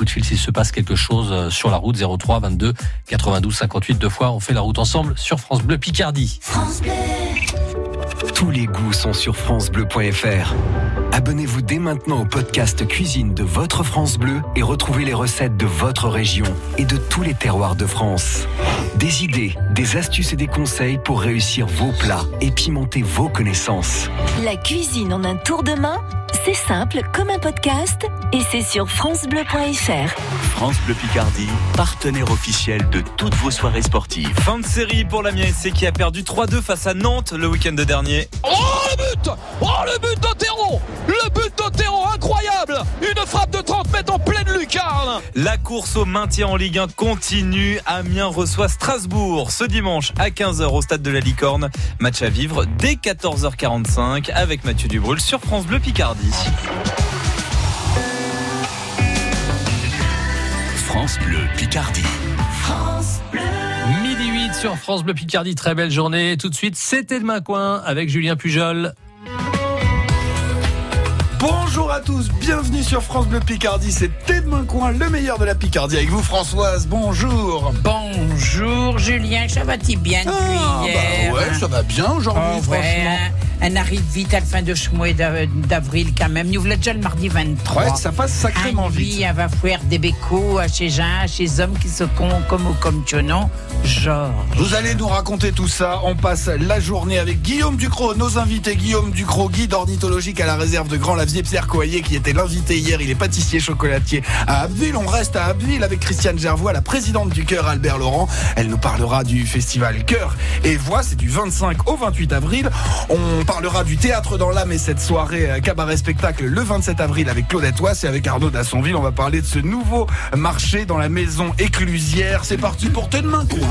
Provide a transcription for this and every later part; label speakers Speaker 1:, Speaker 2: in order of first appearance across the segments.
Speaker 1: coup de fil s'il se passe quelque chose euh, sur la route 03 22 92 58 deux fois. On fait la route ensemble sur France Bleu Picardie.
Speaker 2: France Bleu.
Speaker 3: Tous les goûts sont sur francebleu.fr. Abonnez-vous dès maintenant au podcast Cuisine de votre France Bleu et retrouvez les recettes de votre région et de tous les terroirs de France. Des idées, des astuces et des conseils pour réussir vos plats et pimenter vos connaissances.
Speaker 2: La cuisine en un tour de main, c'est simple comme un podcast et c'est sur francebleu.fr.
Speaker 4: France Bleu Picardie, partenaire officiel de toutes vos soirées sportives.
Speaker 5: Fin de série pour la SC qui a perdu 3-2 face à Nantes le week-end dernier.
Speaker 6: Oh le but Oh le but d'Otero Le but d'Otero, incroyable Une frappe de 30 mètres en pleine lucarne
Speaker 5: La course au maintien en Ligue 1 continue. Amiens reçoit Strasbourg ce dimanche à 15h au stade de la Licorne. Match à vivre dès 14h45 avec Mathieu Dubrul sur France Bleu Picardie.
Speaker 4: France Bleu Picardie.
Speaker 1: Midi 8 sur France Bleu Picardie, très belle journée. Tout de suite, c'était demain coin avec Julien Pujol.
Speaker 7: Bonjour à tous, bienvenue sur France Bleu Picardie, c'est Demain Coin, le meilleur de la Picardie. Avec vous Françoise, bonjour.
Speaker 8: Bonjour Julien, ça va-t-il bien depuis
Speaker 7: Ah,
Speaker 8: hier
Speaker 7: bah ouais, ça va bien aujourd'hui,
Speaker 8: Oh,
Speaker 7: franchement.
Speaker 8: ouais, On arrive vite à la fin de ce mois d'a- d'avril quand même. Nous voilà déjà le mardi 23.
Speaker 7: Ouais, ça passe sacrément
Speaker 8: Ah,
Speaker 7: vite.
Speaker 8: elle va faire des bécos à chez gens, chez hommes qui se con comme ou comme non. Genre.
Speaker 7: Vous allez nous raconter tout ça. On passe la journée avec Guillaume Ducrot, nos invités. Guillaume Ducrot, guide ornithologique à la réserve de Grand Lavier, Pierre Coyer, qui était l'invité hier. Il est pâtissier chocolatier à Abbeville. On reste à Abbeville avec Christiane Gervois, la présidente du Cœur Albert Laurent. Elle nous parlera du festival Cœur et Voix. C'est du 25 au 28 avril. On parlera du théâtre dans l'âme et cette soirée euh, cabaret spectacle le 27 avril avec Claudette Wass et avec Arnaud Dassonville. On va parler de ce nouveau marché dans la maison éclusière. C'est parti pour tes demain, quoi.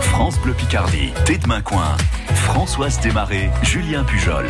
Speaker 4: France Bleu Picardie, dès demain coin. Françoise Desmarais, Julien Pujol.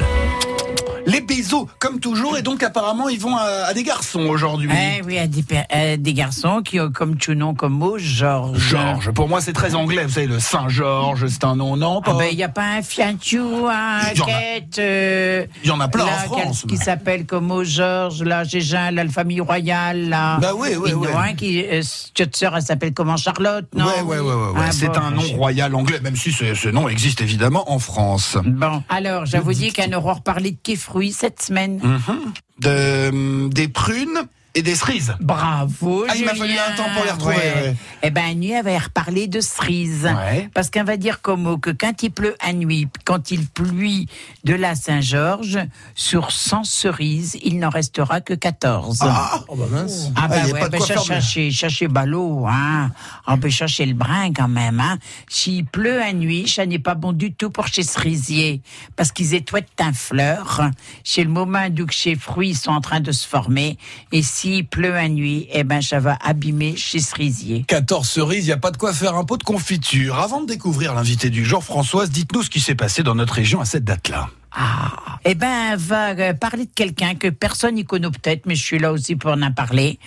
Speaker 7: Les bisous, comme toujours, et donc apparemment ils vont à, à des garçons aujourd'hui.
Speaker 8: Eh oui, à des, à des garçons qui ont comme tu nom comme mot Georges.
Speaker 7: Georges, pour moi c'est très anglais, vous savez, le Saint-Georges, c'est un nom, non
Speaker 8: Ah ben, il n'y a pas un fianchou, un
Speaker 7: Il y en a-
Speaker 8: quête. euh,
Speaker 7: Il y en a plein
Speaker 8: là,
Speaker 7: en France.
Speaker 8: Qui s'appelle comme au Georges, là, Gégin, là, la famille royale, là.
Speaker 7: Bah oui, oui,
Speaker 8: Il y en a
Speaker 7: oui.
Speaker 8: un qui, euh, cette sœur, elle s'appelle comment Charlotte, non?
Speaker 7: Ouais, ouais.
Speaker 8: Ah,
Speaker 7: c'est
Speaker 8: bon,
Speaker 7: un nom
Speaker 8: je-
Speaker 7: royal anglais, même si ce, ce nom existe évidemment en France.
Speaker 8: Bon, alors, dis qu'elle aura reparlé de quai fruits cette semaine.
Speaker 7: Mhm. De, des prunes et des cerises.
Speaker 8: Bravo,
Speaker 7: Ah, il m'a fallu un temps pour les retrouver, ouais.
Speaker 8: Eh ben, nuit, elle va reparler de cerises.
Speaker 7: Ouais.
Speaker 8: Parce qu'on va dire comme mot que quand il pleut à nuit, quand il pluie de la Saint-Georges, sur 100 cerises, il n'en restera que 14.
Speaker 7: Ah,
Speaker 1: Oh bah mince.
Speaker 8: Ah
Speaker 7: Ah,
Speaker 8: bah
Speaker 7: y a
Speaker 8: ouais, bah chercher, chercher ballot, hein. On peut chercher le brin quand même, hein. S'il pleut à nuit, ça n'est pas bon du tout pour chez cerisier, parce qu'ils étoitent un fleur. Chez le moment où que chez fruits sont en train de se former, et s'il pleut à nuit, eh ben, ça va abîmer chez cerisier.
Speaker 7: 14 cerises, il n'y a pas de quoi faire un pot de confiture. Avant de découvrir l'invité du jour, Françoise, dites-nous ce qui s'est passé dans notre région à cette date-là.
Speaker 8: Ah, eh ben, va euh, parler de quelqu'un que personne n'y connaît peut-être, mais je suis là aussi pour en parler.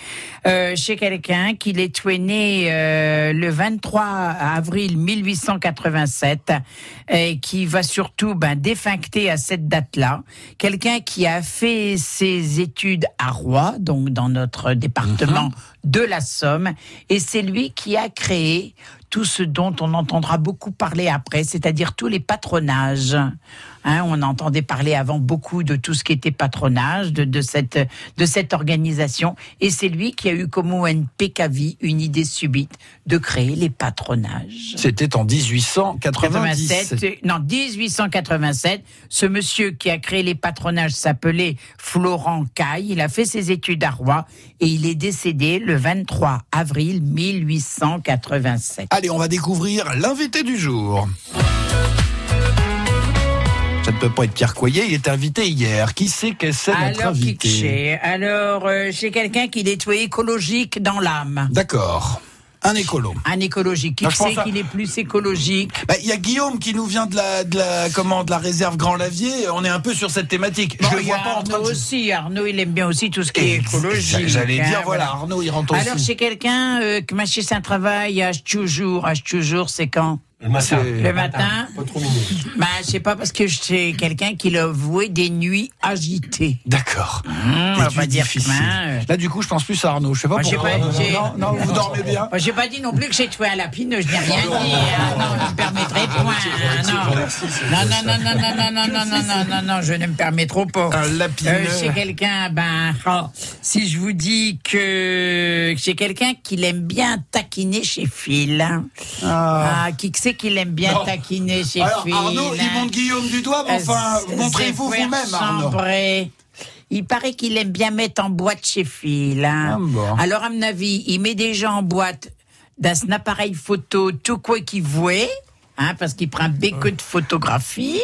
Speaker 8: Euh, chez quelqu'un qui est né euh, le 23 avril 1887 et qui va surtout ben, défuncter à cette date-là. Quelqu'un qui a fait ses études à Roy, donc dans notre département de la Somme, et c'est lui qui a créé tout ce dont on entendra beaucoup parler après, c'est-à-dire tous les patronages. Hein, on entendait parler avant beaucoup de tout ce qui était patronage, de, de cette, de cette organisation. Et c'est lui qui a eu comme ONPKV une idée subite de créer les patronages.
Speaker 7: C'était en 1890.
Speaker 8: 87, non, 1887. Ce monsieur qui a créé les patronages s'appelait Florent Caille. Il a fait ses études à Rouen et il est décédé le 23 avril 1887.
Speaker 7: Allez, on va découvrir l'invité du jour. Ça ne peut pas être Pierre Coyer, il était invité hier. Qui c'est que c'est notre
Speaker 8: Alors,
Speaker 7: invité
Speaker 8: alors, euh, c'est quelqu'un qui est écologique dans l'âme.
Speaker 7: D'accord. Un écolo.
Speaker 8: Un écologique. Qui sait
Speaker 7: à-
Speaker 8: qu'il est plus écologique
Speaker 7: Bah, Il y a Guillaume qui nous vient de la, de la, comment, de la réserve Grand Lavier. On est un peu sur cette thématique.
Speaker 8: Bon,
Speaker 7: Je le vois en train
Speaker 8: Arnaud
Speaker 7: de...
Speaker 8: aussi. Arnaud, il aime bien aussi tout ce qui est écologique.
Speaker 7: J'allais
Speaker 8: hein,
Speaker 7: dire, voilà, Arnaud, il rentre aussi.
Speaker 8: Alors, c'est quelqu'un euh, qui m'a chez un travail à toujours, à toujours, c'est quand?
Speaker 9: Le matin.
Speaker 8: Le matin.
Speaker 9: Pas trop mignon.
Speaker 8: Ben, je sais pas, parce que c'est quelqu'un qui a voué des nuits agitées.
Speaker 7: D'accord.
Speaker 8: Mmh, on va pas dire euh.
Speaker 7: Là, du coup, je pense plus à Arnaud. Je sais pas
Speaker 8: Moi, j'ai
Speaker 7: pourquoi.
Speaker 8: pas- j'ai-
Speaker 7: Non, non, vous dormez bien.
Speaker 8: Moi, j'ai pas dit non plus que j'ai tué un lapine, je n'ai rien dit. Ah, non, je ne me permettrai point. Ah, non. non, non, non, non, non, non, non, non, non, non, non, non, je ne me permets trop pas.
Speaker 7: Un lapineux.
Speaker 8: Euh, chez quelqu'un, ben, oh, si je vous dis que chez quelqu'un qui aime bien taquiner chez Phil, hein.
Speaker 7: Ah.
Speaker 8: Ah, qui qu'il aime bien
Speaker 7: Non.
Speaker 8: taquiner chez
Speaker 7: Alors,
Speaker 8: Phil
Speaker 7: Arnaud, il monte Guillaume du doigt, mais enfin,
Speaker 8: Euh,
Speaker 7: montrez-vous vous-même, Arnaud.
Speaker 8: Il paraît qu'il aime bien mettre en boîte chez Phil. hein.
Speaker 7: Ah bon.
Speaker 8: Alors, à mon avis, il met des gens en boîte dans un appareil photo tout quoi qu'il voit, hein, parce qu'il prend beaucoup de photographies.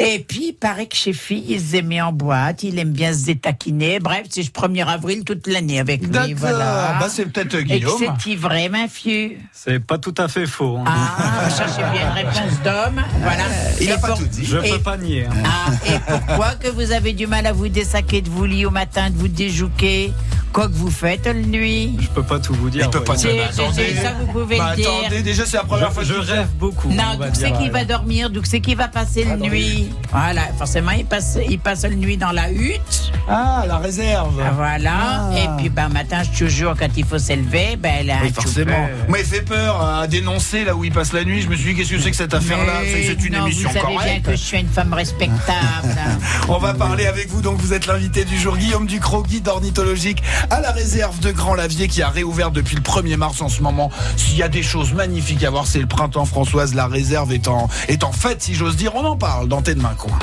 Speaker 8: Et puis, il paraît que chez Phil, il se met en boîte, il aime bien se détaquiner. Bref, c'est le 1er avril toute l'année avec lui.
Speaker 7: D'accord.
Speaker 8: Voilà.
Speaker 7: Bah, c'est peut-être euh,
Speaker 8: Et
Speaker 7: Guillaume.
Speaker 8: c'est vrai, ma fille
Speaker 10: C'est pas tout à fait faux. hein.
Speaker 8: Ah, ça c'est bien une réponse d'homme. Voilà.
Speaker 7: Il
Speaker 8: Et
Speaker 7: a pas
Speaker 8: pour-
Speaker 7: tout dit.
Speaker 10: Je
Speaker 8: et-
Speaker 10: peux pas nier. hein.
Speaker 8: Ah, et pourquoi que vous avez du mal à vous dessaquer de vous lit au matin, de vous déjouquer? Quoi que vous faites le nuit?
Speaker 10: Je peux pas tout vous dire.
Speaker 7: Il peut pas
Speaker 10: voyons.
Speaker 7: dire.
Speaker 8: Ça, vous pouvez
Speaker 7: Bah,
Speaker 8: le dire.
Speaker 7: attendez, déjà, c'est la première fois
Speaker 10: Je,
Speaker 7: que
Speaker 10: je rêve beaucoup.
Speaker 8: Non, d'où c'est
Speaker 10: dire,
Speaker 8: qui
Speaker 10: ouais.
Speaker 8: va dormir, d'où c'est qui va passer la nuit? Voilà, forcément, il passe, il passe la nuit dans la hutte.
Speaker 7: Ah, la réserve.
Speaker 8: Ah, Voilà.
Speaker 7: Ah.
Speaker 8: Et puis, ben, matin, toujours, quand il faut s'élever, ben, elle a
Speaker 7: Oui, forcément.
Speaker 8: chauffeur.
Speaker 7: Moi, il fait peur à dénoncer là où il passe la nuit. Je me suis dit, qu'est-ce que c'est que cette affaire-là? C'est une
Speaker 8: non,
Speaker 7: émission
Speaker 8: vous savez bien
Speaker 7: correcte.
Speaker 8: que je suis une femme respectable.
Speaker 7: On va parler avec vous, donc vous êtes l'invité du jour, Guillaume Ducrot, guide ornithologique à la réserve de Grand Lavier qui a réouvert depuis le 1er mars en ce moment. S'il y a des choses magnifiques à voir, c'est le printemps Françoise, la réserve est en, est en fête, si j'ose dire. On en parle dans Tes coin.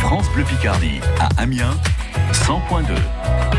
Speaker 4: France Bleu Picardie à Amiens 100.2.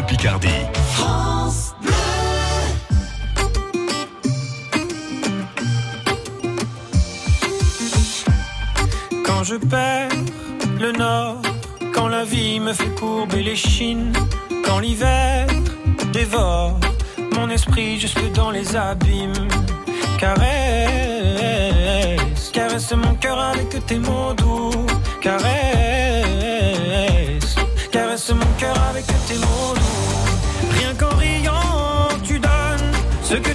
Speaker 4: Picardie.
Speaker 9: Quand je perds le nord, quand la vie me fait courber les chines, quand l'hiver dévore mon esprit jusque dans les abîmes. Caresse, caresse mon cœur avec tes mots doux. Caresse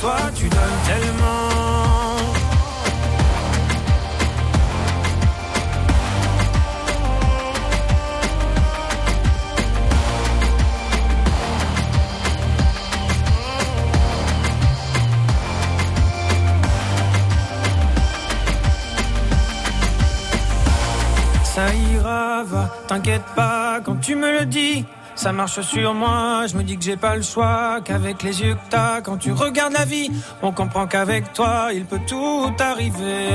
Speaker 9: Toi, tu donnes tellement. Ça ira, va, t'inquiète pas quand tu me le dis. Ça marche sur moi, je me dis que j'ai pas le choix, qu'avec les yeux que t'as, quand tu regardes la vie, on comprend qu'avec toi, il peut tout arriver.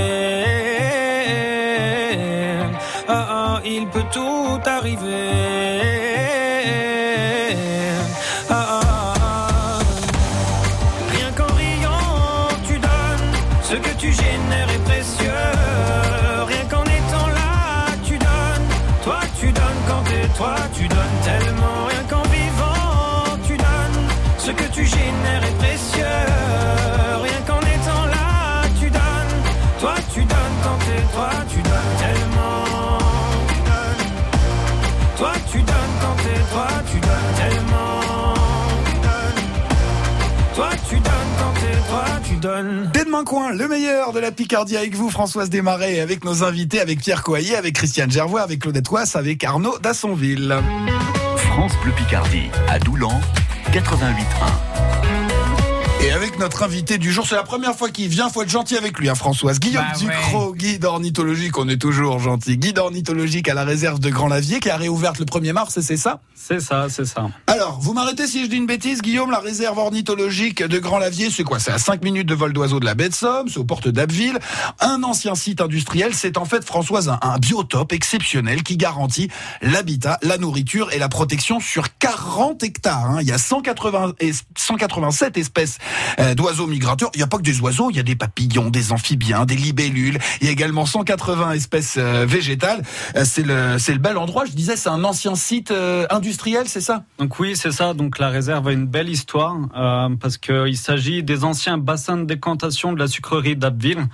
Speaker 9: Ah, ah, il peut tout arriver.
Speaker 7: Coin, le meilleur de la Picardie avec vous, Françoise Desmarais, avec nos invités, avec Pierre Coyer, avec Christiane Gervois, avec Claudette Ouas, avec Arnaud Dassonville.
Speaker 4: France Bleu Picardie, à Doulan, 88.1.
Speaker 7: Notre invité du jour, c'est la première fois qu'il vient, faut être gentil avec lui, hein, Françoise. Guillaume
Speaker 8: Bah
Speaker 7: Ducrot, guide ornithologique, on est toujours gentil. Guide ornithologique à la réserve de Grand-Lavier, qui a réouvert le 1er mars, c'est ça?
Speaker 10: C'est ça, c'est ça.
Speaker 7: Alors, vous m'arrêtez si je dis une bêtise, Guillaume, la réserve ornithologique de Grand-Lavier, c'est quoi? C'est à 5 minutes de vol d'oiseau de la baie de Somme, c'est aux portes d'Abbeville. Un ancien site industriel, c'est en fait, Françoise, un, un biotope exceptionnel qui garantit l'habitat, la nourriture et la protection sur 40 hectares. hein. Il y a 180 et 187 espèces euh, d'oiseaux migrateurs. Il n'y a pas que des oiseaux, il y a des papillons, des amphibiens, des libellules. Il y a également 180 espèces euh, végétales. Euh, c'est le, c'est le bel endroit. Je disais, c'est un ancien site euh, industriel, c'est ça?
Speaker 10: Donc oui, c'est ça. Donc la réserve a une belle histoire parce qu'il s'agit des anciens bassins de décantation de la sucrerie d'Abbeville.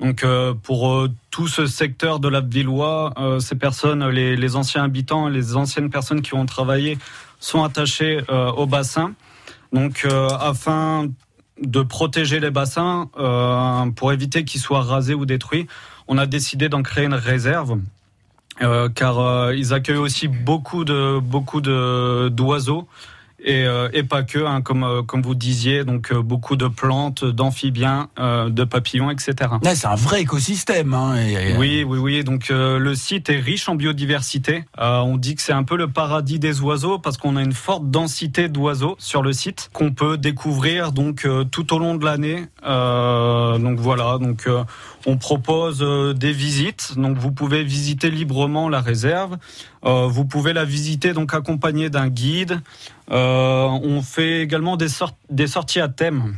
Speaker 10: Donc pour tout ce secteur de l'Abbvillois, euh, ces personnes, les, les anciens habitants, les anciennes personnes qui ont travaillé sont attachées au bassin. Donc afin de protéger les bassins, euh, pour éviter qu'ils soient rasés ou détruits, on a décidé d'en créer une réserve. euh, car euh, ils accueillent aussi beaucoup de beaucoup de d'oiseaux et, euh, et pas que, hein, comme euh, comme vous disiez, donc euh, beaucoup de plantes, d'amphibiens, de papillons, etc.
Speaker 7: Ouais, C'est un vrai écosystème. Hein, et-
Speaker 10: Oui, oui, oui. Donc le site est riche en biodiversité. On dit que c'est un peu le paradis des oiseaux parce qu'on a une forte densité d'oiseaux sur le site qu'on peut découvrir donc tout au long de l'année. Donc voilà. Donc on propose euh, des visites. Donc vous pouvez visiter librement la réserve. Euh, vous pouvez la visiter donc accompagné d'un guide. Euh, on fait également des, sort- des sorties à thème.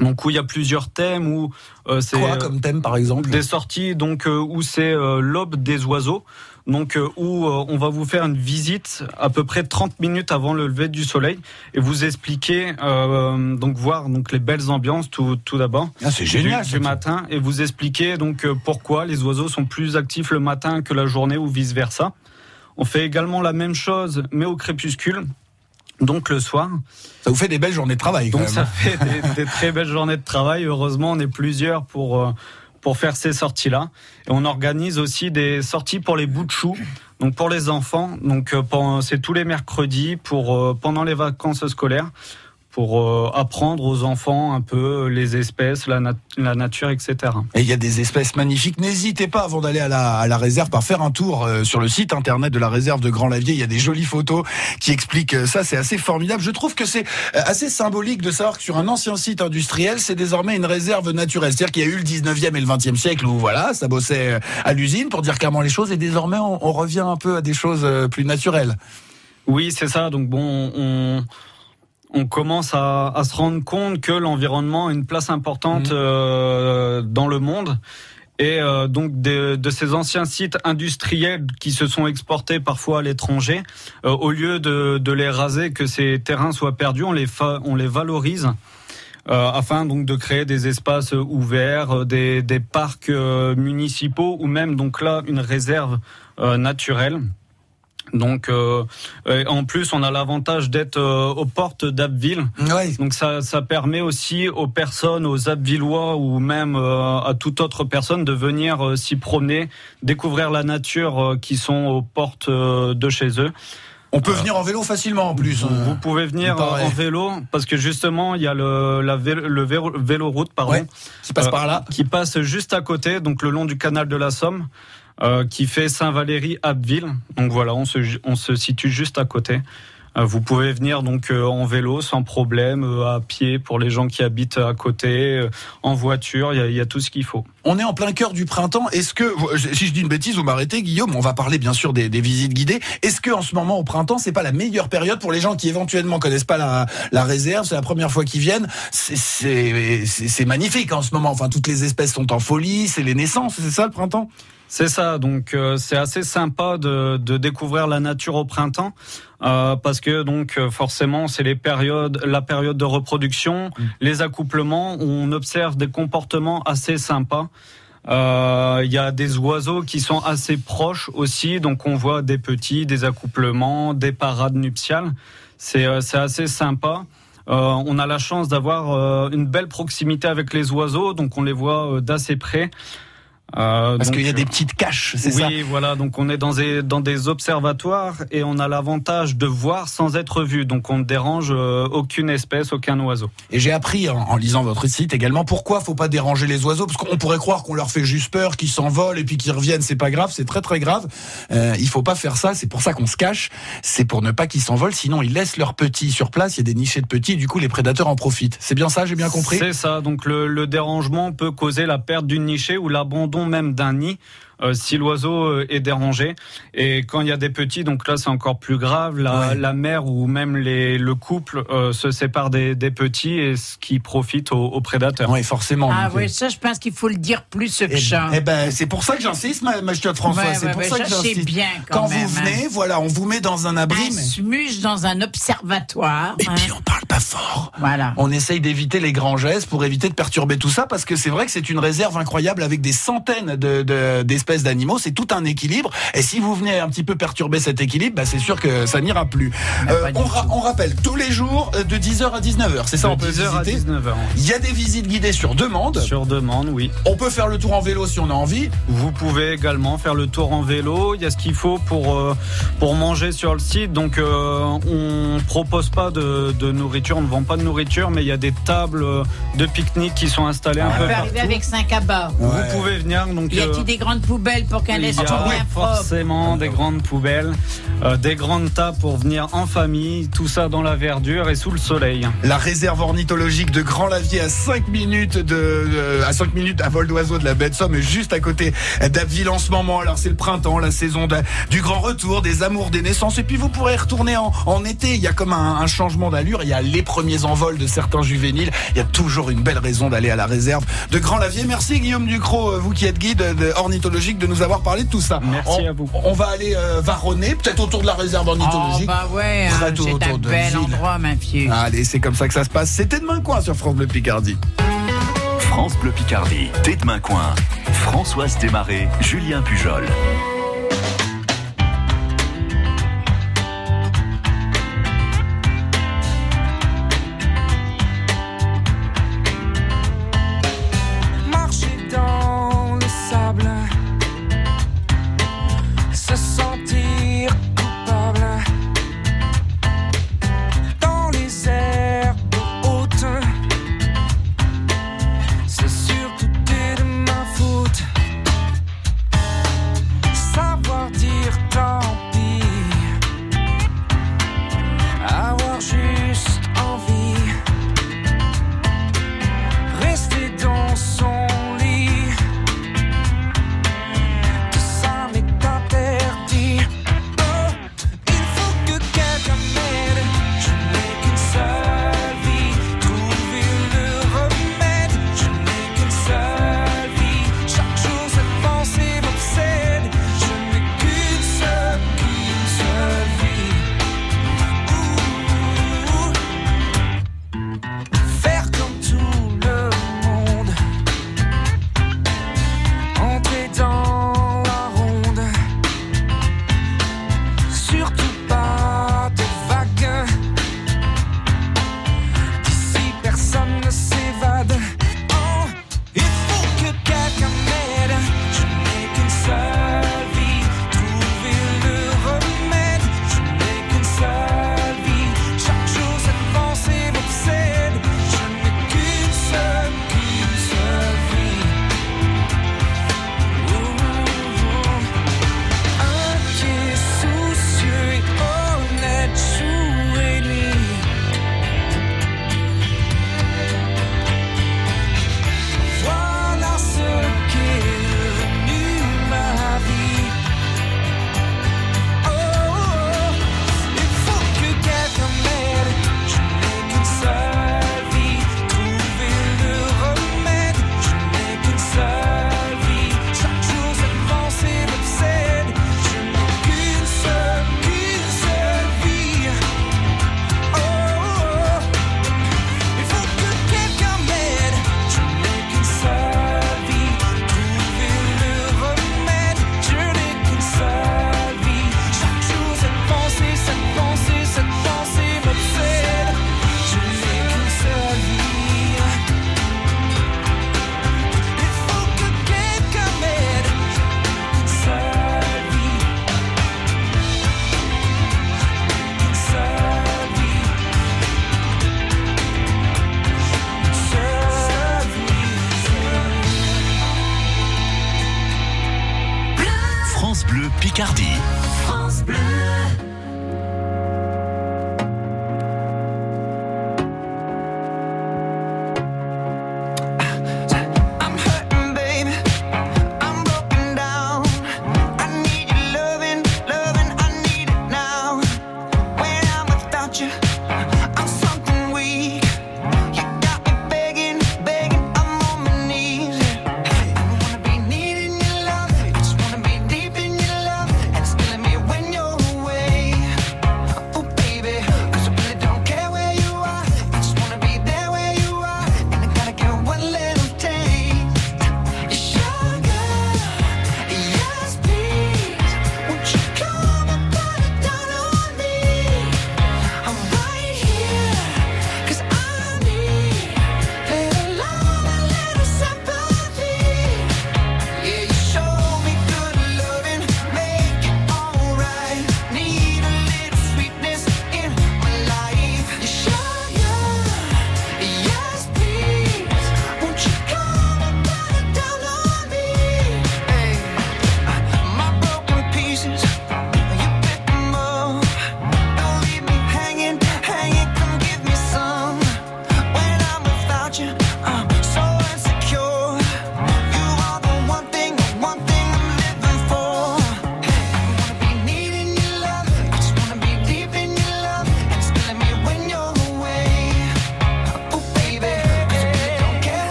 Speaker 10: Donc où il y a plusieurs thèmes où euh, c'est
Speaker 7: Quoi comme thème, par exemple?
Speaker 10: des sorties donc euh, où c'est euh, l'aube des oiseaux. Donc euh, où euh, on va vous faire une visite à peu près 30 minutes avant le lever du soleil et vous expliquer, euh, donc voir donc les belles ambiances tout, tout d'abord
Speaker 7: Ah, c'est génial.
Speaker 10: du matin et vous expliquer donc pourquoi les oiseaux sont plus actifs le matin que la journée ou vice versa. On fait également la même chose mais au crépuscule. Donc le soir,
Speaker 7: Ça vous fait des belles journées de travail. quand
Speaker 10: donc
Speaker 7: même.
Speaker 10: ça fait des, des très belles journées de travail. Heureusement, on est plusieurs pour pour faire ces sorties-là. Et on organise aussi des sorties pour les bouts de choux, donc pour les enfants. Donc euh, c'est tous les mercredis pour euh, pendant les vacances scolaires pour euh, apprendre aux enfants un peu les espèces, la, nat- la nature, etc.
Speaker 7: Et il y a des espèces magnifiques. N'hésitez pas avant d'aller à la, à la réserve par faire un tour euh, sur le site internet de la réserve de Grand Lavier. Il y a des jolies photos qui expliquent euh, ça. C'est assez formidable. Je trouve que c'est assez symbolique de savoir que sur un ancien site industriel, c'est désormais une réserve naturelle. C'est-à-dire qu'il y a eu le 19e et le 20e siècle où voilà, ça bossait à l'usine pour dire clairement les choses. Et désormais, on, on revient un peu à des choses plus naturelles.
Speaker 10: Oui, c'est ça. Donc bon, on, on commence à, à se rendre compte que l'environnement a une place importante
Speaker 7: Mhm.
Speaker 10: euh, dans le monde. Et euh, donc de, de ces anciens sites industriels qui se sont exportés parfois à l'étranger, euh, au lieu de, de les raser, que ces terrains soient perdus, on les, fa- on les valorise. euh, afin donc de créer des espaces ouverts, euh, des, des parcs municipaux ou même donc là une réserve euh, naturelle. Donc, euh, en plus, on a l'avantage d'être euh, aux portes d'Abbeville.
Speaker 7: Ouais.
Speaker 10: Donc, ça, ça permet aussi aux personnes, aux Abbvillois ou même euh, à toute autre personne de venir euh, s'y promener, découvrir la nature euh, qui sont aux portes euh, de chez eux.
Speaker 7: On peut venir en vélo facilement en plus.
Speaker 10: Vous, vous pouvez venir en vélo parce que justement, il y a le, la vélo, le vélo, véloroute pardon,
Speaker 7: Ouais, qui passe par là.
Speaker 10: qui passe juste à côté, donc le long du canal de la Somme, euh, qui fait Saint-Valéry-Abbeville. Donc voilà, on se, situe juste à côté. Euh, vous pouvez venir donc euh, en vélo sans problème, à pied pour les gens qui habitent à côté, en voiture, il y a, tout ce qu'il faut.
Speaker 7: On est en plein cœur du printemps. Est-ce que, si je dis une bêtise, vous m'arrêtez, Guillaume, on va parler bien sûr des, visites guidées. Est-ce que en ce moment, au printemps, c'est pas la meilleure période pour les gens qui éventuellement connaissent pas la, réserve, c'est la première fois qu'ils viennent? C'est- magnifique en ce moment. Enfin, toutes les espèces sont en folie, c'est les naissances, c'est ça le printemps?
Speaker 10: C'est ça, donc euh, c'est assez sympa de, de découvrir la nature au printemps euh, parce que donc euh, forcément c'est les périodes, la période de reproduction, les accouplements, où on observe des comportements assez sympas. Euh, Il y a des oiseaux qui sont assez proches aussi, donc on voit des petits, des accouplements, des parades nuptiales. C'est euh, c'est assez sympa. Euh, on a la chance d'avoir euh, une belle proximité avec les oiseaux, donc on les voit euh, d'assez près. Euh,
Speaker 7: Parce qu'il y a des petites caches, c'est
Speaker 10: oui,
Speaker 7: ça
Speaker 10: voilà. Donc on est dans des dans des observatoires et on a l'avantage de voir sans être vu. Donc on ne dérange euh, aucune espèce, aucun oiseau.
Speaker 7: Et j'ai appris en, en lisant votre site également pourquoi faut pas déranger les oiseaux parce qu'on pourrait croire qu'on leur fait juste peur, qu'ils s'envolent et puis qu'ils reviennent, c'est pas grave, c'est très très grave. Euh, il faut pas faire ça, c'est pour ça qu'on se cache, c'est pour ne pas qu'ils s'envolent, sinon ils laissent leurs petits sur place, il y a des nichés de petits, et du coup les prédateurs en profitent. C'est bien ça, j'ai bien compris?
Speaker 10: C'est ça. Donc le, le dérangement peut causer la perte d'une nichée ou l'abandon même d'un nid. Euh, si l'oiseau euh, est dérangé et quand il y a des petits donc là c'est encore plus grave la,
Speaker 7: Ouais.
Speaker 10: la mère ou même les, le couple euh, se sépare des, des petits et ce qui profite aux, aux prédateurs
Speaker 7: Oui, forcément.
Speaker 8: Ah oui, ça, je pense qu'il faut le dire plus que
Speaker 7: Eh,
Speaker 8: ça.
Speaker 7: eh ben, c'est pour ça que j'insiste, ma, ma François.
Speaker 8: Ouais,
Speaker 7: c'est
Speaker 8: ouais,
Speaker 7: pour
Speaker 8: ouais,
Speaker 7: ça que
Speaker 8: ça, c'est
Speaker 7: j'insiste.
Speaker 8: bien quand
Speaker 7: Quand
Speaker 8: même,
Speaker 7: vous
Speaker 8: hein.
Speaker 7: venez, voilà, on vous met dans un abri.
Speaker 8: Un
Speaker 7: mais-
Speaker 8: smuse dans un observatoire.
Speaker 7: Et
Speaker 8: hein.
Speaker 7: puis on parle pas fort.
Speaker 8: Voilà.
Speaker 7: On essaye d'éviter les grands gestes pour éviter de perturber tout ça parce que c'est vrai que c'est une réserve incroyable avec des centaines de- de- d'espèces d'animaux. C'est tout un équilibre. Et si vous venez un petit peu perturber cet équilibre, bah, c'est sûr que ça n'ira plus. Euh, on, ra-
Speaker 8: tout.
Speaker 7: on rappelle tous les jours euh, de 10h à 19h. C'est ça,
Speaker 10: De
Speaker 7: on peut
Speaker 10: 10h à
Speaker 7: visiter.
Speaker 10: 19h.
Speaker 7: Il y a des visites guidées sur demande.
Speaker 10: Sur demande, oui.
Speaker 7: On peut faire le tour en vélo si on a envie.
Speaker 10: Vous pouvez également faire le tour en vélo. Il y a ce qu'il faut pour euh, pour manger sur le site. Donc euh, on propose pas de, de nourriture, on ne vend pas de nourriture, mais il y a des tables de pique-nique qui sont installées un
Speaker 8: On
Speaker 10: peu
Speaker 8: peut
Speaker 10: partout.
Speaker 8: arriver avec 5 à bas.
Speaker 10: Vous pouvez venir. Donc
Speaker 8: Y
Speaker 10: euh,
Speaker 8: a-t-il des grandes poubelles pour qu'un
Speaker 10: il y
Speaker 8: laisse tout
Speaker 10: a
Speaker 8: bien propre
Speaker 10: forcément des grandes poubelles, euh, des grandes tables pour venir en famille, tout ça dans la verdure et sous le soleil.
Speaker 7: La réserve ornithologique de Grand Lavier à 5 minutes de, à 5 minutes à vol d'oiseau de la baie de Somme, juste à côté d'Abbeville en ce moment. Alors c'est le printemps, la saison de- du grand retour, des amours, des naissances. Et puis vous pourrez retourner en, en été. Il y a comme un, un changement d'allure. Il y a les premiers envols de certains juvéniles. Il y a toujours une belle raison d'aller à la réserve de Grand Lavier. Merci Guillaume Ducrot, vous qui êtes guide de ornithologie de nous avoir parlé de tout ça.
Speaker 10: Merci à vous.
Speaker 7: On va aller euh, varonner, peut-être autour de la réserve ornithologique.
Speaker 8: Oh, bah ouais, hein, c'est un bel endroit, ma fille.
Speaker 7: Allez, c'est comme ça que ça se passe. C'était demain coin sur France Bleu Picardie.
Speaker 9: France Bleu Picardie, dès demain coin. Françoise Desmarais, Julien Pujol.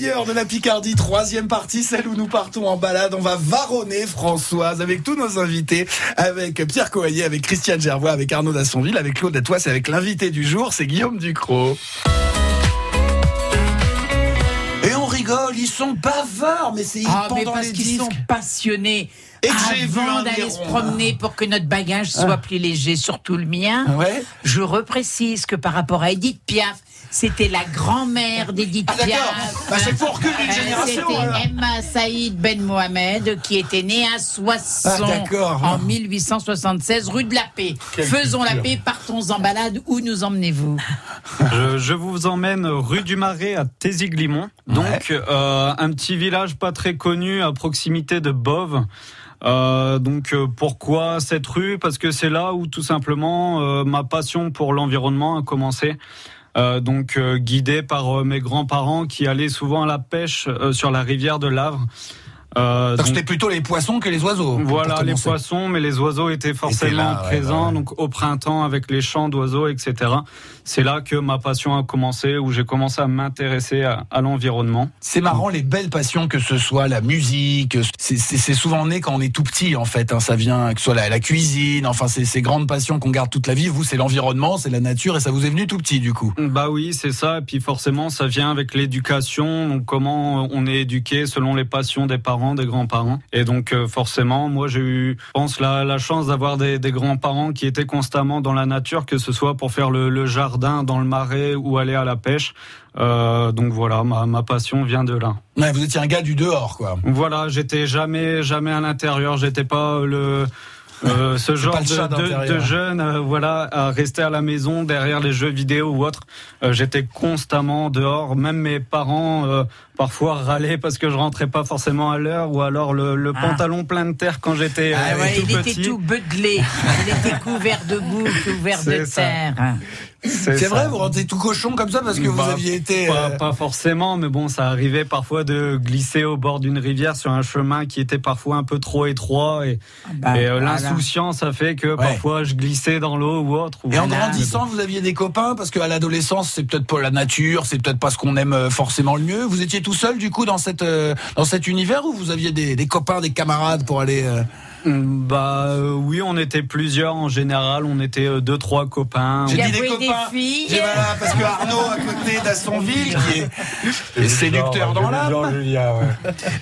Speaker 7: De la Picardie, troisième partie, celle où nous partons en balade. On va varonner Françoise avec tous nos invités, avec Pierre Coaillet, avec Christiane Gervois, avec Arnaud Dassonville, avec Claude Atois, c'est avec l'invité du jour, c'est Guillaume Ducrot. Et on rigole, ils sont bavards, mais c'est
Speaker 8: Ah,
Speaker 7: pendant
Speaker 8: mais parce qu'ils sont passionnés.
Speaker 7: Et que j'ai vu
Speaker 8: Avant d'aller se promener pour que notre bagage soit plus léger, surtout le mien,
Speaker 7: Ouais.
Speaker 8: je reprécise que par rapport à Edith Piaf, c'était la grand-mère d'Edith
Speaker 7: Ah, d'accord.
Speaker 8: Piaf.
Speaker 7: Bah, fois, on recule d'une
Speaker 8: Euh,
Speaker 7: génération.
Speaker 8: C'était Emma Saïd Ben Mohamed qui était née à Soissons
Speaker 7: Ah,
Speaker 8: en 1876 rue de la Paix.
Speaker 7: Quelle
Speaker 8: Faisons la paix, partons en balade. Où nous emmenez-vous?
Speaker 10: Je, je vous emmène rue du Marais à Téziglimont, donc euh, un petit village pas très connu à proximité de Bove. Euh, donc euh, pourquoi cette rue? Parce que c'est là où tout simplement euh, ma passion pour l'environnement a commencé. Euh, donc euh, guidé par euh, mes grands-parents qui allaient souvent à la pêche sur la rivière de l'Avre. Euh,
Speaker 7: Donc c'était plutôt les poissons que les oiseaux.
Speaker 10: voilà, les poissons, mais les oiseaux étaient forcément
Speaker 7: là,
Speaker 10: présents.
Speaker 7: ouais, ouais.
Speaker 10: Donc au printemps, avec les chants d'oiseaux, etc. C'est là que ma passion a commencé, où j'ai commencé à m'intéresser à, à l'environnement.
Speaker 7: C'est marrant les belles passions que ce soit la musique, c'est- souvent né quand on est tout petit en fait. hein, ça vient que ce soit la, la cuisine, enfin c'est ces grandes passions qu'on garde toute la vie. Vous c'est l'environnement, c'est la nature et ça vous est venu tout petit du coup.
Speaker 10: Bah oui, c'est ça. Et puis forcément, ça vient avec l'éducation. Donc comment on est éduqué selon les passions des parents, des grands-parents. Et donc euh, forcément, moi j'ai eu, je pense, la, la chance d'avoir des, des grands-parents qui étaient constamment dans la nature, que ce soit pour faire le, le jardin dans le marais ou aller à la pêche. Euh, donc voilà, ma, ma passion vient de là.
Speaker 7: Ouais, vous étiez un gars du dehors quoi.
Speaker 10: Voilà, j'étais jamais, jamais à l'intérieur. J'étais pas le euh, ce genre
Speaker 7: le
Speaker 10: de, de, jeune, euh, voilà, à rester à la maison derrière les jeux vidéo ou autre. Euh, j'étais constamment dehors. Même mes parents parfois râlaient parce que je rentrais pas forcément à l'heure ou alors le, le
Speaker 8: Ah.
Speaker 10: pantalon plein de terre quand j'étais euh,
Speaker 8: Ah ouais,
Speaker 10: tout
Speaker 8: Il
Speaker 10: petit.
Speaker 8: était tout beudelé. Il était couvert de boue, couvert de
Speaker 10: C'est ça.
Speaker 8: terre.
Speaker 7: C'est
Speaker 10: ça.
Speaker 7: vrai, vous rentrez tout cochon comme ça parce que vous
Speaker 10: Bah,
Speaker 7: aviez été.
Speaker 10: Pas,
Speaker 7: euh,
Speaker 10: pas forcément, mais bon, ça arrivait parfois de glisser au bord d'une rivière sur un chemin qui était parfois un peu trop étroit et,
Speaker 8: Bah,
Speaker 10: et, euh,
Speaker 8: voilà.
Speaker 10: l'insouciance a fait que
Speaker 7: Ouais.
Speaker 10: parfois je glissais dans l'eau ou autre. ou
Speaker 7: Et en grandissant, vous aviez des copains? Parce qu'à l'adolescence, c'est peut-être pas la nature, c'est peut-être pas ce qu'on aime euh, forcément le mieux. Vous étiez tout seul du coup dans cette euh, dans cet univers ou vous aviez des, des copains, des camarades pour aller euh,
Speaker 10: Bah euh, oui, on était plusieurs en général, on était euh, deux trois copains.
Speaker 7: J'ai dit des copains.
Speaker 8: des filles.
Speaker 7: J'ai- voilà, parce que Arnaud à côté d'Assonville qui est, est séducteur dans l'âme.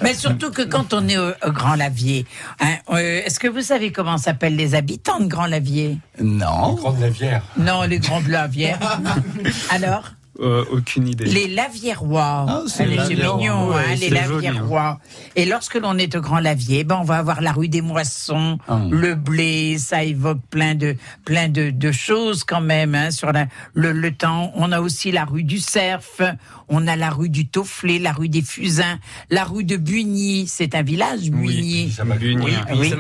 Speaker 8: Mais surtout que quand on est au, au Grand Lavier, hein, euh, est-ce que vous savez comment s'appellent les habitants de Grand Lavier?
Speaker 7: Non.
Speaker 8: Non, les Grands de Lavière. Alors?
Speaker 10: Euh, aucune idée.
Speaker 8: Les Lavierois.
Speaker 7: Ah, c'est
Speaker 8: Allez, c'est mignon,
Speaker 10: Ouais,
Speaker 8: hein, les Lavierois. Et lorsque l'on est au Grand Lavier, ben on va avoir la rue des Moissons,
Speaker 7: Ah.
Speaker 8: le blé, ça évoque plein de plein de, de choses quand même hein, sur la- le, le temps. On a aussi la rue du Cerf, on a la rue du Tofflé, la rue des Fusains, la rue de Buigny, c'est un village Buigny.
Speaker 10: Bugny.
Speaker 8: Oui.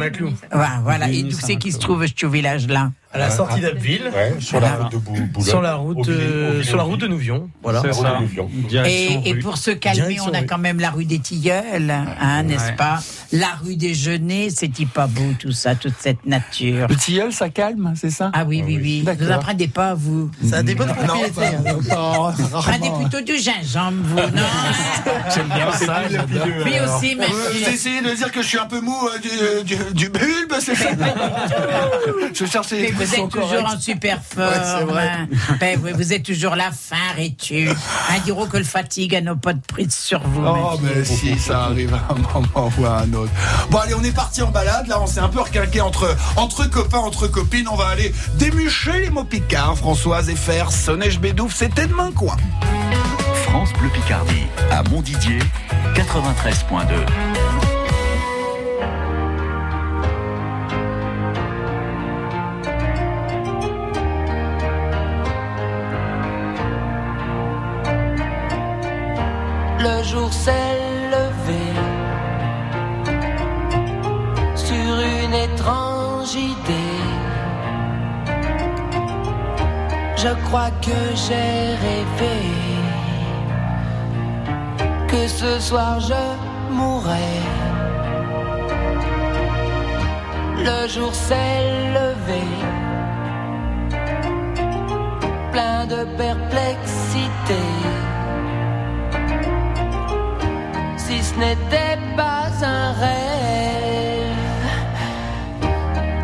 Speaker 8: Voilà, voilà. Et
Speaker 10: Buigny,
Speaker 8: d'où c'est qui se trouve ce village-là
Speaker 11: À la sortie d'Abbeville.
Speaker 12: Ouais, sur la route de Bou- Boulogne.
Speaker 11: Sur la route, euh, sur la route de Nouvion. Voilà.
Speaker 12: Ça.
Speaker 8: Et, et pour se calmer,
Speaker 11: Direction
Speaker 8: on a
Speaker 11: rue.
Speaker 8: quand même la rue des Tilleuls, hein, n'est-ce
Speaker 7: Ouais.
Speaker 8: pas? La rue des Genêts, c'est pas beau tout ça, toute cette nature.
Speaker 7: Le tilleul, ça calme, c'est ça?
Speaker 8: Ah oui, oui, oui. Vous en prenez pas, vous
Speaker 11: Ça a des bonnes
Speaker 7: Non,
Speaker 11: propriétés.
Speaker 7: pas
Speaker 8: Prenez plutôt du gingembre, vous, non?
Speaker 7: J'aime bien ça.
Speaker 8: Oui aussi,
Speaker 7: Euh,
Speaker 8: merci.
Speaker 7: Vous essayez de dire que je suis un peu mou euh, du, du, du bulbe, c'est ça? Je cherchais
Speaker 8: Mais vous êtes toujours en super forme.
Speaker 7: Ouais, c'est vrai.
Speaker 8: hein. Ben oui, vous êtes toujours la fin, et-tu Un diront que le fatigue n'a pas de prise sur vous.
Speaker 7: Oh, mais si, ça arrive à un moment ou à un autre. Bon, allez, on est parti en balade. Là, on s'est un peu requinqué entre, entre copains, entre copines. On va aller démucher les mots picards. Françoise et faire Sonnège Bédouf, c'était demain, quoi.
Speaker 4: France Bleu Picardie, à Montdidier, 93.2.
Speaker 13: jour s'est levé sur une étrange idée. Je crois que j'ai rêvé que ce soir je mourrais. Le jour s'est levé, plein de perplexité. Ce n'était pas un rêve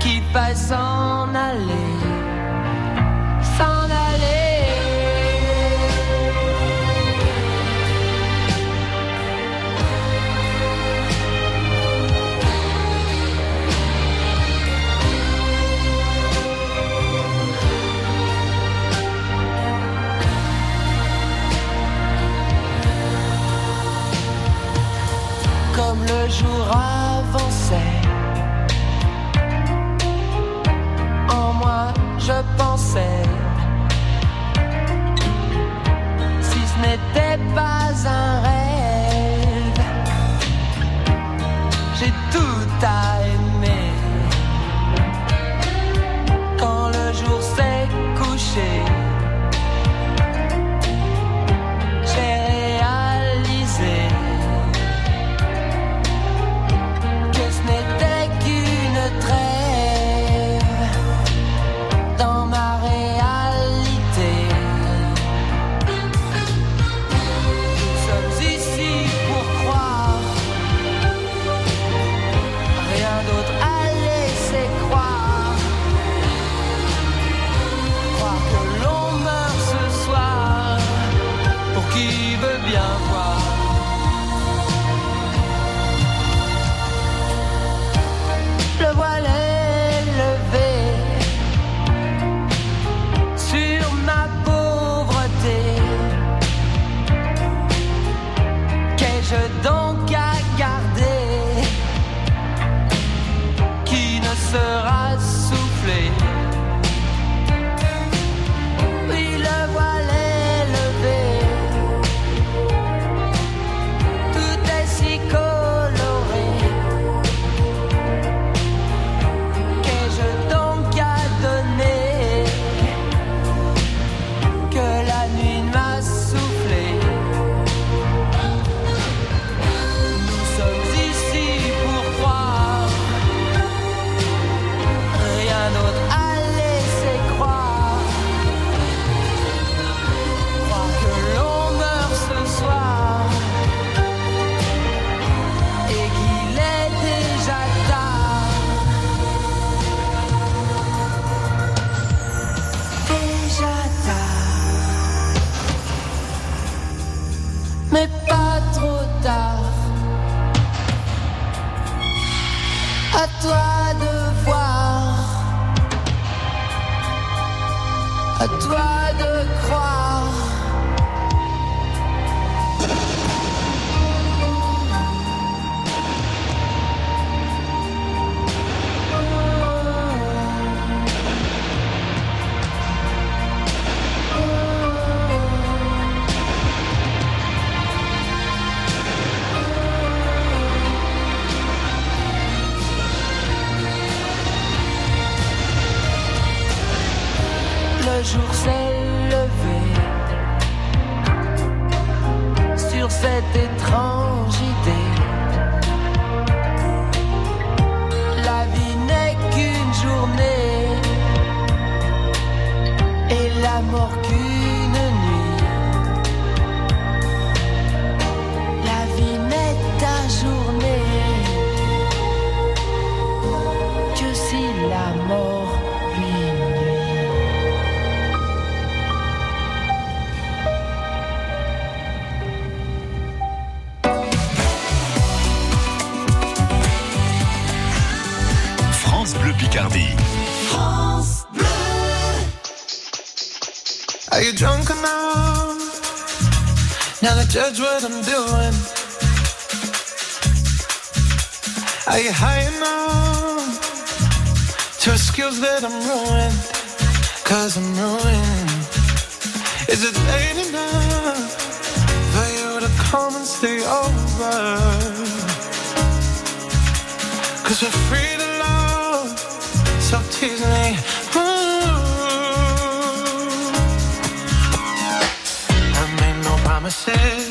Speaker 13: qui faille s'en aller, le jour avançait, en moi je pensais, si ce n'était pas un rêve, À toi de
Speaker 14: Is it late enough for you to come and stay over? Cause we're free to love, so tease me. Ooh. I made no promises.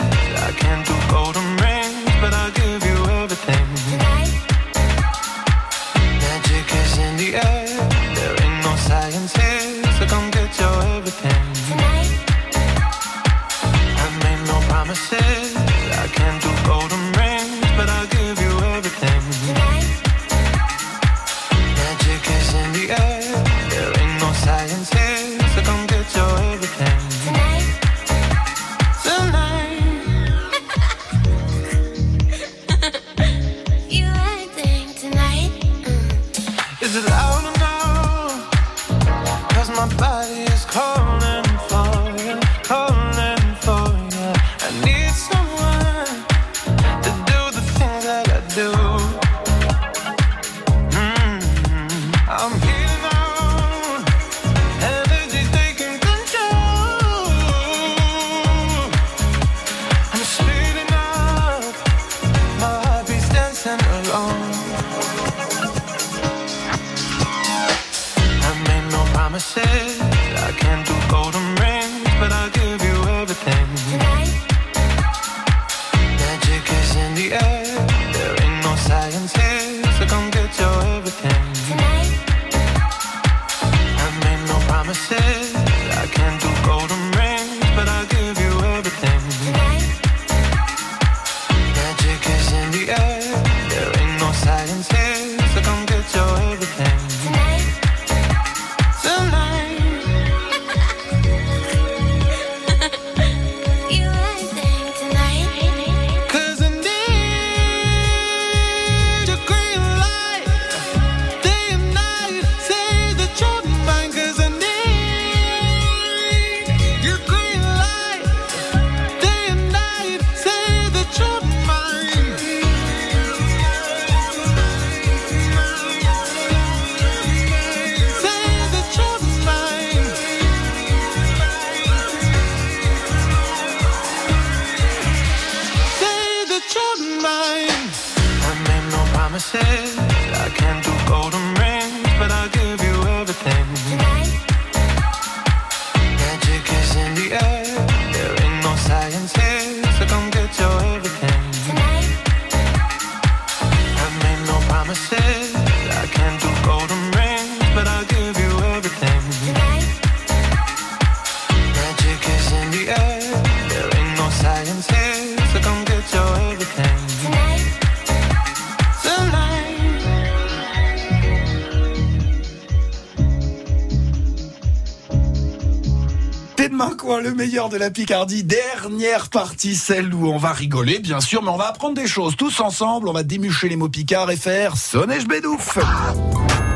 Speaker 7: de la Picardie. Dernière partie, celle où on va rigoler, bien sûr, mais on va apprendre des choses. Tous ensemble, on va démucher les mots Picard et faire sonner je bédouf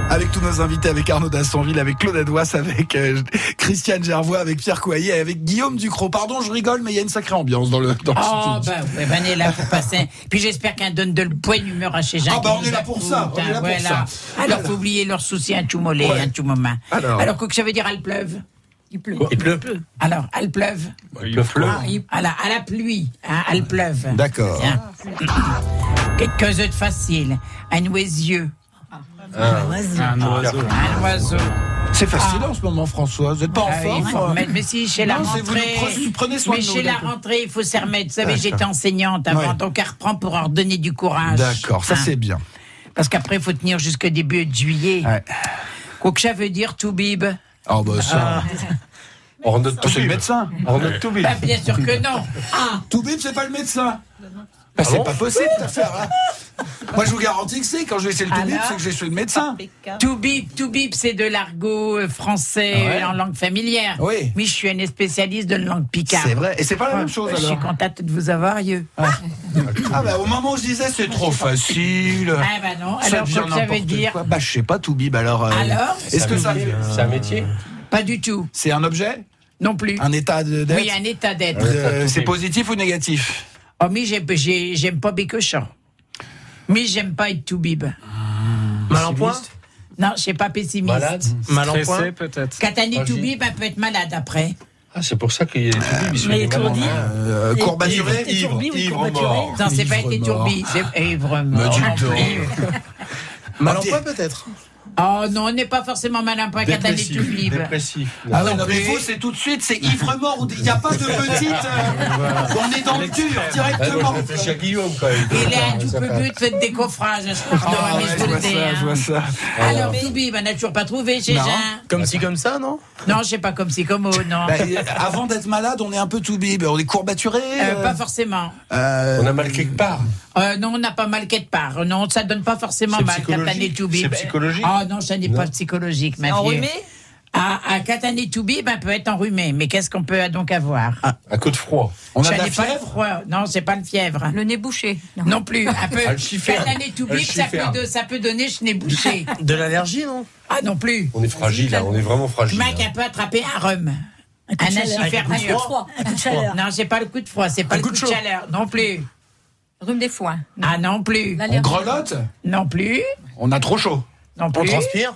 Speaker 7: avec tous nos invités, avec Arnaud Dassonville, avec Claude Adouas, avec euh, Christiane Gervois, avec Pierre Coyer, avec Guillaume Ducrot. Pardon, je rigole, mais il y a une sacrée ambiance dans le. Dans
Speaker 8: oh,
Speaker 7: le
Speaker 8: bah, ouais, bah, on est là pour passer. Puis j'espère qu'un donne de bonne humeur à chez Jacques.
Speaker 7: Ah, bah, on est là pour ça.
Speaker 8: Alors,
Speaker 7: Alors,
Speaker 8: faut oublier leurs soucis un tout mollet, un tout moment.
Speaker 7: Alors,
Speaker 8: Alors quoi que ça veut dire, à le pleuve. Il pleut. Alors, à pleuve.
Speaker 12: Il pleut.
Speaker 8: Ah, à, la, pluie, hein, à pleuve.
Speaker 7: D'accord.
Speaker 8: Hein. Quelque chose de facile. Un oisieux. Ah.
Speaker 12: Un, oiseau.
Speaker 8: Un oiseau. Un oiseau.
Speaker 7: C'est facile ah. en ce moment, François. Vous n'êtes pas
Speaker 8: ah en
Speaker 7: forme.
Speaker 8: Hein mais, si, chez la rentrée.
Speaker 7: Prenez soin
Speaker 8: mais chez la rentrée, il faut s'y remettre. Vous savez, j'étais enseignante avant,
Speaker 7: ouais.
Speaker 8: donc elle reprend pour leur donner du courage.
Speaker 7: D'accord, ça
Speaker 8: hein.
Speaker 7: c'est bien.
Speaker 8: Parce qu'après, il faut tenir jusqu'au début de juillet.
Speaker 7: Ouais.
Speaker 8: Quoi que ça veut dire, Toubib
Speaker 7: Oh, bah ça.
Speaker 12: On note
Speaker 7: Ah, c'est le médecin.
Speaker 12: On note tout vite.
Speaker 8: Bah, Bien sûr que non. Ah,
Speaker 7: Toubib, c'est pas le médecin. Bah, c'est
Speaker 12: bon
Speaker 7: pas possible cette affaire. hein. Moi, je vous garantis que c'est. Quand je vais chez le Toubib,
Speaker 8: Alors
Speaker 7: c'est que je vais chez le médecin.
Speaker 8: tout bib, tout bib, c'est de l'argot euh, français
Speaker 7: Ah ouais
Speaker 8: en langue familière.
Speaker 7: Oui.
Speaker 8: Mais je suis une spécialiste de langue picard.
Speaker 7: C'est vrai. Et c'est pas la
Speaker 8: Ouais,
Speaker 7: même chose
Speaker 8: Je suis
Speaker 7: alors.
Speaker 8: contente de vous avoir, yeux.
Speaker 7: Ah, bah, au moment où je disais c'est trop facile.
Speaker 8: Ah bah non,
Speaker 7: Ça
Speaker 8: alors quoi que ça veut dire
Speaker 7: quoi. Bah, je sais pas, Toubib, alors. euh,
Speaker 8: Alors
Speaker 7: Est-ce que ça.
Speaker 12: C'est un métier
Speaker 8: Pas du tout,
Speaker 7: C'est un objet
Speaker 8: non plus.
Speaker 7: Un état de- d'être
Speaker 8: Oui, un état d'être.
Speaker 7: Euh, C'est positif ou négatif
Speaker 8: Oh, mais j'ai- j'ai- j'aime pas Bécochon. Mais j'aime pas être tout bib.
Speaker 11: Mal en point
Speaker 8: Non, je suis pas pessimiste.
Speaker 12: Malade?
Speaker 11: Mal en point
Speaker 10: peut-être.
Speaker 8: Quand on est tout
Speaker 12: Vas-y.
Speaker 8: bib, elle peut être malade après.
Speaker 12: Ah, c'est pour ça qu'il y a des toubibs,
Speaker 15: Mais étourdi.
Speaker 7: euh, Courbaturé
Speaker 12: ivre mort.
Speaker 8: Non, c'est pas
Speaker 7: mort.
Speaker 8: tourbi, c'est ivre mort.
Speaker 11: Mal en point peut-être
Speaker 8: Oh non, on n'est pas forcément malin quand on est tout
Speaker 12: Dépressif.
Speaker 8: bib.
Speaker 12: Dépressif.
Speaker 7: Ah ouais,
Speaker 8: Non
Speaker 7: mais vous, c'est tout de suite, c'est ivre mort. Il n'y a pas de petite. euh, on est dans le dur
Speaker 12: Ah,
Speaker 7: directement.
Speaker 12: je réfléchis à Guillaume quand même.
Speaker 8: Il est un tout peu
Speaker 12: fait-
Speaker 8: but, faites des coffrages, je crois,
Speaker 7: Ah, ouais,
Speaker 8: je
Speaker 7: je
Speaker 8: vous le
Speaker 7: vois
Speaker 8: dis.
Speaker 7: ça, je vois ça.
Speaker 8: Alors, tout bib, on n'a toujours pas trouvé chez
Speaker 7: Non.
Speaker 8: Jean.
Speaker 11: Comme ci comme ça, non?
Speaker 8: Non, je sais pas comme c'est comme oh, non.
Speaker 7: Bah, euh, avant d'être malade, on est un peu tout bib. On est courbaturé.
Speaker 8: Euh,
Speaker 7: euh,
Speaker 8: pas forcément.
Speaker 7: euh,
Speaker 12: On a mal quelque part.
Speaker 8: Euh, non, on n'a pas mal quelque part. Non, ça donne pas forcément
Speaker 12: C'est
Speaker 8: mal
Speaker 12: psychologique
Speaker 8: tout bib.
Speaker 12: C'est psychologique
Speaker 8: Ah non, ça n'est pas
Speaker 12: Non.
Speaker 8: psychologique, ma
Speaker 15: Enrhumé.
Speaker 8: Ah, ah, est tout bib, on peut être enrhumé. Mais qu'est-ce qu'on peut donc avoir
Speaker 12: Un coup de froid.
Speaker 7: on a
Speaker 8: Ça
Speaker 7: de la
Speaker 8: n'est pas le
Speaker 7: fièvre.
Speaker 8: froid. Non, c'est pas le fièvre.
Speaker 15: Le nez bouché.
Speaker 8: Non plus. Un peu.
Speaker 12: Ah, le
Speaker 8: ça peut, de- ça peut donner chenez bouché.
Speaker 11: De l'allergie, non?
Speaker 8: Ah non plus.
Speaker 12: On est fragile, là, on est vraiment fragile.
Speaker 8: Mac a peut attraper un rhum.
Speaker 15: Un coup
Speaker 8: Un
Speaker 15: de chaleur. Un coup de
Speaker 8: achifernure.
Speaker 15: froid. Un coup de chaleur.
Speaker 8: Non, c'est pas le coup de froid, c'est pas le coup de
Speaker 11: chaud.
Speaker 8: chaleur. Non plus.
Speaker 15: Rhume des foins.
Speaker 8: Ah non plus.
Speaker 7: On grelotte?
Speaker 8: Non plus.
Speaker 7: On a trop chaud.
Speaker 8: Non
Speaker 11: On transpire?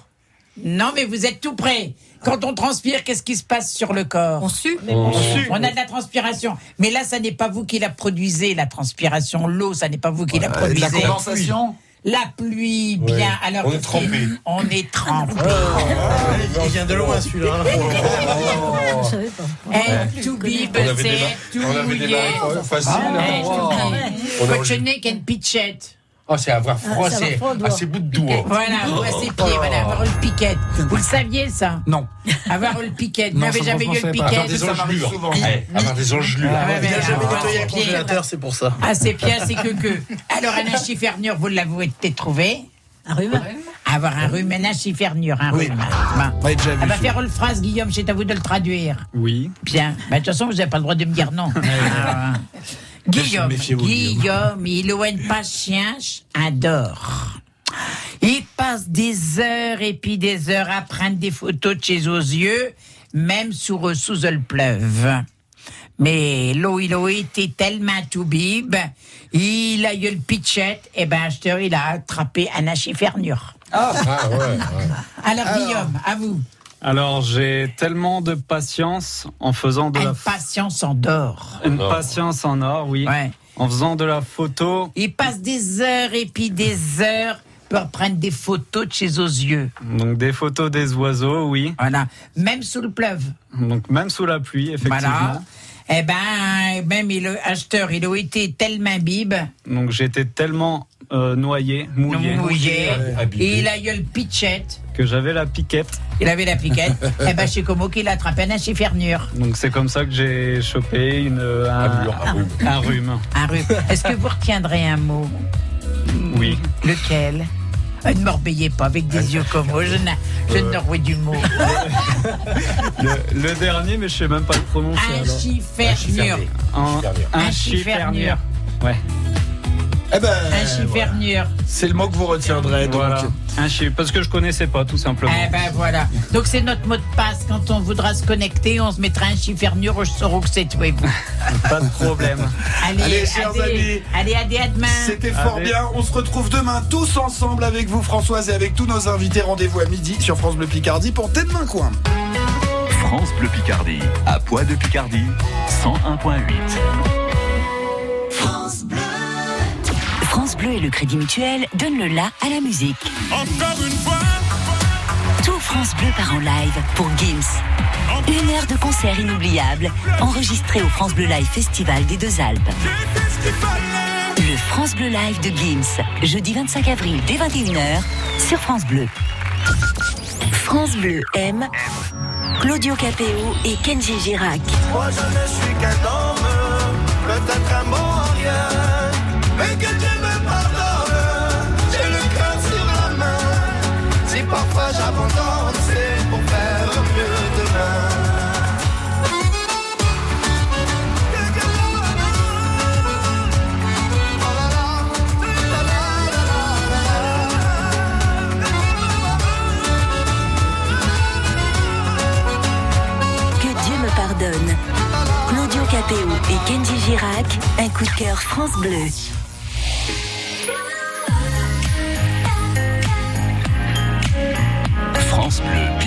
Speaker 8: Non, mais vous êtes tout près. Quand on transpire, qu'est-ce qui se passe sur le corps?
Speaker 15: On sue.
Speaker 12: On-
Speaker 8: On a de la transpiration. Mais là, ça n'est pas vous qui la produisez, la transpiration. L'eau, ça n'est pas vous qui la
Speaker 7: de
Speaker 8: produisez.
Speaker 7: la condensation.
Speaker 8: La pluie, bien.
Speaker 12: Ouais.
Speaker 8: Alors,
Speaker 12: On est trempé.
Speaker 8: On est trempé.
Speaker 11: Il vient de loin celui-là.
Speaker 15: Je savais pas.
Speaker 8: Eh, tout bib,
Speaker 12: On avait des
Speaker 8: tout
Speaker 12: on avait des
Speaker 8: mouillé.
Speaker 12: mains faciles. Hein.
Speaker 8: tout
Speaker 12: Oh.
Speaker 8: mouillé.
Speaker 12: On a-
Speaker 8: Cochonnet qu'une pitchette.
Speaker 12: Oh, c'est avoir froid,
Speaker 15: Ah, va
Speaker 12: c'est à ses bouts de doigts.
Speaker 8: Voilà, ou à ses pieds, voilà, avoir le piquette. Vous le saviez, ça
Speaker 7: Non.
Speaker 8: Avoir le piquette. Vous
Speaker 7: Non,
Speaker 8: n'avez
Speaker 7: ça,
Speaker 8: jamais eu le
Speaker 7: pas.
Speaker 12: Avoir
Speaker 8: piquette.
Speaker 12: des engelures.
Speaker 7: souvent.
Speaker 12: Ouais, Avoir des engelures.
Speaker 8: Ah ouais,
Speaker 11: Il a
Speaker 8: ouais,
Speaker 11: jamais nettoyé un congélateur, c'est pour ça.
Speaker 8: Ah, c'est bien, c'est que que. Alors, un achifernure, vous l'avez peut-être trouvé
Speaker 15: Un rhume.
Speaker 8: Avoir un rhume, un achifernure, un
Speaker 7: Oui.
Speaker 8: rhume. Bon.
Speaker 7: On a déjà vu.
Speaker 8: Ah bah, faire une phrase, Guillaume, c'est à vous de le traduire.
Speaker 10: Oui.
Speaker 8: Bien. Bah, de toute façon, vous n'avez pas le droit de me dire non. Ah, Guillaume, Guillaume, il ou une patience adore. Il passe des heures et puis des heures à prendre des photos de chez aux yeux, même sous, sous le pleuve. Mais l'eau, il a été tellement tout bib, il a eu le pitchette, et ben, je te dis, il a attrapé un achifernure.
Speaker 12: Ah, ouais. ouais.
Speaker 8: Alors, Guillaume, à vous.
Speaker 10: Alors j'ai tellement de patience en faisant de la
Speaker 8: Une patience en dehors.
Speaker 10: une
Speaker 12: or.
Speaker 10: patience en or, oui.
Speaker 8: Ouais.
Speaker 10: En faisant de la photo,
Speaker 8: Il passe des heures et puis des heures pour prendre des photos de chez aux yeux.
Speaker 10: donc des photos des oiseaux, oui.
Speaker 8: Voilà. Même sous le pleuve.
Speaker 10: Donc même sous la pluie, effectivement.
Speaker 8: Voilà. Eh ben, même il, le acheteur, il a été tellement bib,
Speaker 10: Donc j'étais tellement euh, noyé, mouillé,
Speaker 8: mouillé, et il a eu le pitchette,
Speaker 10: que j'avais la piquette.
Speaker 8: il avait la piquette. eh ben, chez Como qu'il a attrapé un achifernure.
Speaker 10: Donc c'est comme ça que j'ai chopé une, un,
Speaker 12: Un rhume.
Speaker 10: un rhume.
Speaker 8: Un rhume. Est-ce que vous retiendrez un mot?
Speaker 10: Oui.
Speaker 8: Lequel? Euh, Ne m'orbeillez pas avec des yeux comme moi, je je
Speaker 10: Euh.
Speaker 8: du mot.
Speaker 10: Le, le dernier, mais je sais même pas le prononcer. Un, un
Speaker 8: Un
Speaker 10: chifernure. Ouais.
Speaker 7: Eh ben,
Speaker 8: Un chifernure.
Speaker 7: c'est le mot que vous retiendrez. Donc.
Speaker 10: Voilà. Un chi- parce que je connaissais pas, tout simplement.
Speaker 8: Eh ben voilà. Donc c'est notre mot de passe. Quand on voudra se connecter, on se mettra un chifernure, je saurai que c'est toi et vous.
Speaker 10: Pas de problème.
Speaker 8: Allez,
Speaker 7: Allez, chers
Speaker 8: allez,
Speaker 7: amis.
Speaker 8: allez, allez, à demain.
Speaker 7: C'était fort
Speaker 10: Allez.
Speaker 7: bien. On se retrouve demain tous ensemble avec vous, Françoise, et avec tous nos invités. Rendez-vous à midi sur France Bleu Picardie pour Tête Main Coin.
Speaker 4: France Bleu Picardie, à Poix de Picardie, 101.8.
Speaker 2: Bleu et le Crédit Mutuel donnent le la à la musique.
Speaker 16: Encore une fois,
Speaker 2: Tout France Bleu part en live pour Gims. Une heure de concert inoubliable, enregistré au France Bleu Live Festival des Deux Alpes. Le France Bleu Live de Gims, jeudi 25 avril dès 21h sur France Bleu. France Bleu aime Claudio Capéo et Kenji Girac.
Speaker 16: Moi je ne suis qu'un homme, peut-être un bon à rien, mais que Dieu
Speaker 2: Claudio Capéo et Kenji Girac, un coup de cœur France Bleu.
Speaker 13: France Bleu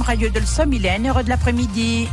Speaker 8: Prom radio de le somme, il est 1 heure de l'après-midi.